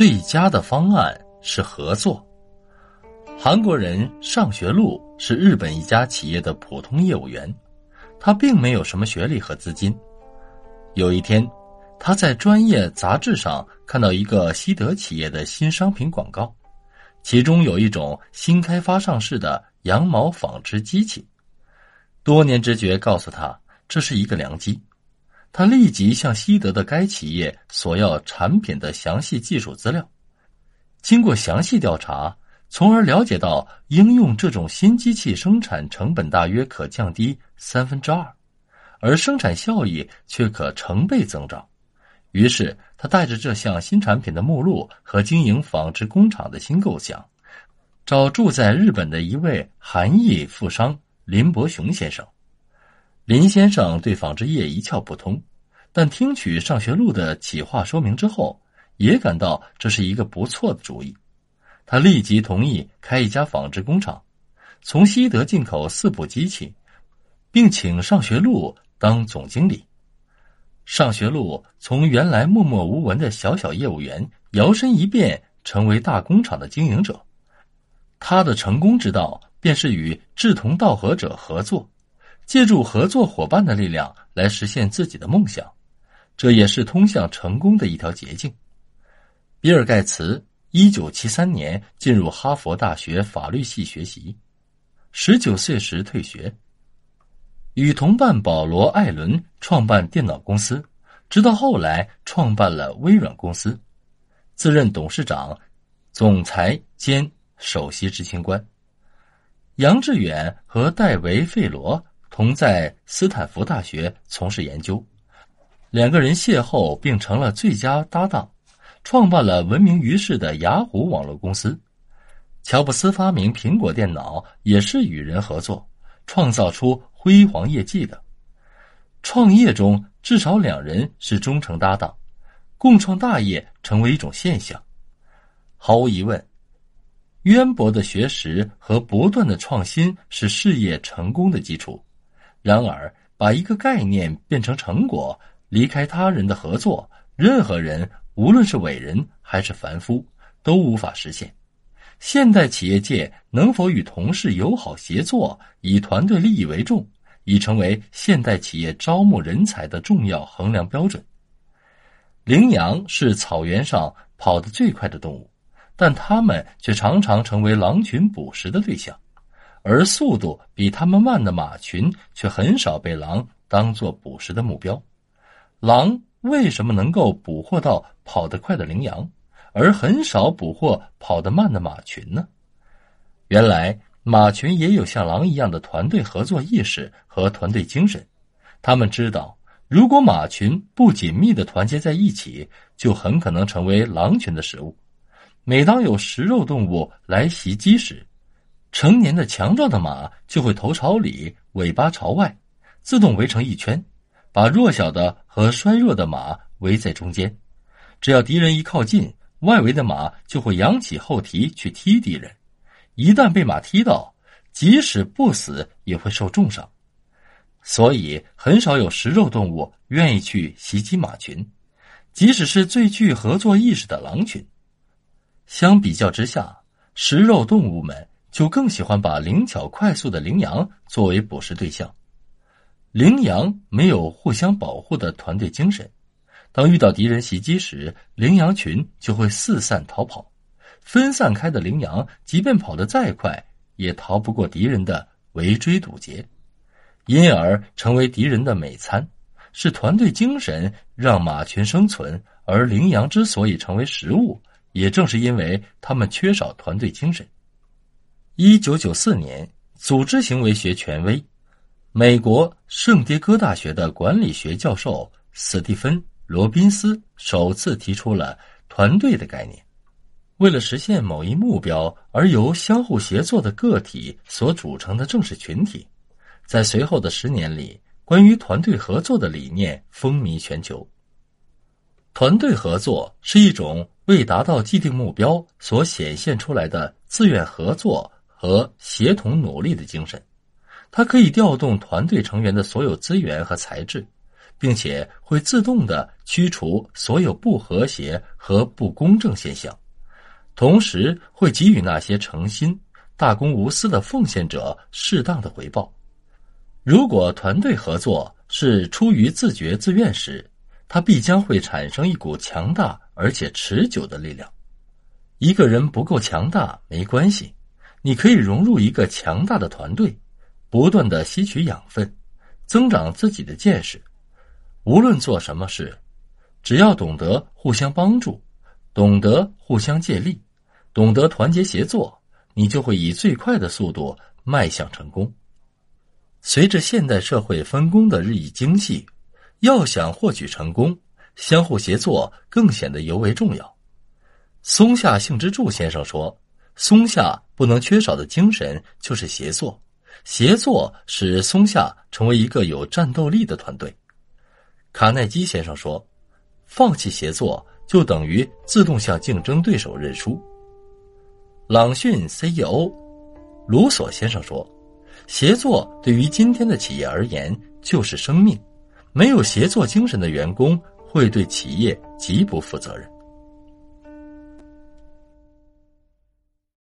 最佳的方案是合作。韩国人上学路是日本一家企业的普通业务员，他并没有什么学历和资金。有一天，他在专业杂志上看到一个西德企业的新商品广告，其中有一种新开发上市的羊毛纺织机器。多年直觉告诉他，这是一个良机。他立即向西德的该企业索要产品的详细技术资料。经过详细调查，从而了解到应用这种新机器生产成本大约可降低三分之二，而生产效益却可成倍增长。于是，他带着这项新产品的目录和经营纺织工厂的新构想，找住在日本的一位韩裔富商林伯雄先生。林先生对纺织业一窍不通，但听取上学路的企划说明之后，也感到这是一个不错的主意。他立即同意开一家纺织工厂，从西德进口四部机器，并请上学路当总经理。上学路从原来默默无闻的小小业务员，摇身一变成为大工厂的经营者。他的成功之道，便是与志同道合者合作。借助合作伙伴的力量来实现自己的梦想，这也是通向成功的一条捷径。比尔·盖茨一九七三年进入哈佛大学法律系学习，十九岁时退学，与同伴保罗·艾伦创办电脑公司，直到后来创办了微软公司，自任董事长、总裁兼首席执行官。杨致远和戴维·费罗。同在斯坦福大学从事研究，两个人邂逅并成了最佳搭档，创办了闻名于世的雅虎网络公司。乔布斯发明苹果电脑也是与人合作，创造出辉煌业绩的。创业中至少两人是忠诚搭档，共创大业成为一种现象。毫无疑问，渊博的学识和不断的创新是事业成功的基础。然而，把一个概念变成成果，离开他人的合作，任何人，无论是伟人还是凡夫，都无法实现。现代企业界能否与同事友好协作，以团队利益为重，已成为现代企业招募人才的重要衡量标准。羚羊是草原上跑得最快的动物，但它们却常常成为狼群捕食的对象。而速度比他们慢的马群却很少被狼当作捕食的目标。狼为什么能够捕获到跑得快的羚羊，而很少捕获跑得慢的马群呢？原来马群也有像狼一样的团队合作意识和团队精神。他们知道，如果马群不紧密的团结在一起，就很可能成为狼群的食物。每当有食肉动物来袭击时，成年的强壮的马就会头朝里，尾巴朝外，自动围成一圈，把弱小的和衰弱的马围在中间。只要敌人一靠近，外围的马就会扬起后蹄去踢敌人。一旦被马踢到，即使不死也会受重伤。所以，很少有食肉动物愿意去袭击马群，即使是最具合作意识的狼群。相比较之下，食肉动物们。就更喜欢把灵巧快速的羚羊作为捕食对象。羚羊没有互相保护的团队精神，当遇到敌人袭击时，羚羊群就会四散逃跑。分散开的羚羊，即便跑得再快，也逃不过敌人的围追堵截，因而成为敌人的美餐。是团队精神让马群生存，而羚羊之所以成为食物，也正是因为他们缺少团队精神。一九九四年，组织行为学权威、美国圣迭戈大学的管理学教授斯蒂芬·罗宾斯首次提出了团队的概念。为了实现某一目标而由相互协作的个体所组成的正式群体，在随后的十年里，关于团队合作的理念风靡全球。团队合作是一种为达到既定目标所显现出来的自愿合作。和协同努力的精神，它可以调动团队成员的所有资源和才智，并且会自动的驱除所有不和谐和不公正现象，同时会给予那些诚心、大公无私的奉献者适当的回报。如果团队合作是出于自觉自愿时，它必将会产生一股强大而且持久的力量。一个人不够强大没关系，你可以融入一个强大的团队，不断的吸取养分，增长自己的见识。无论做什么事，只要懂得互相帮助，懂得互相借力，懂得团结协作，你就会以最快的速度迈向成功。随着现代社会分工的日益精细，要想获取成功，相互协作更显得尤为重要。松下幸之助先生说：“松下不能缺少的精神就是协作，协作使松下成为一个有战斗力的团队。”卡耐基先生说：“放弃协作就等于自动向竞争对手认输。”朗讯 CEO 卢索先生说：“协作对于今天的企业而言就是生命，没有协作精神的员工会对企业极不负责任。”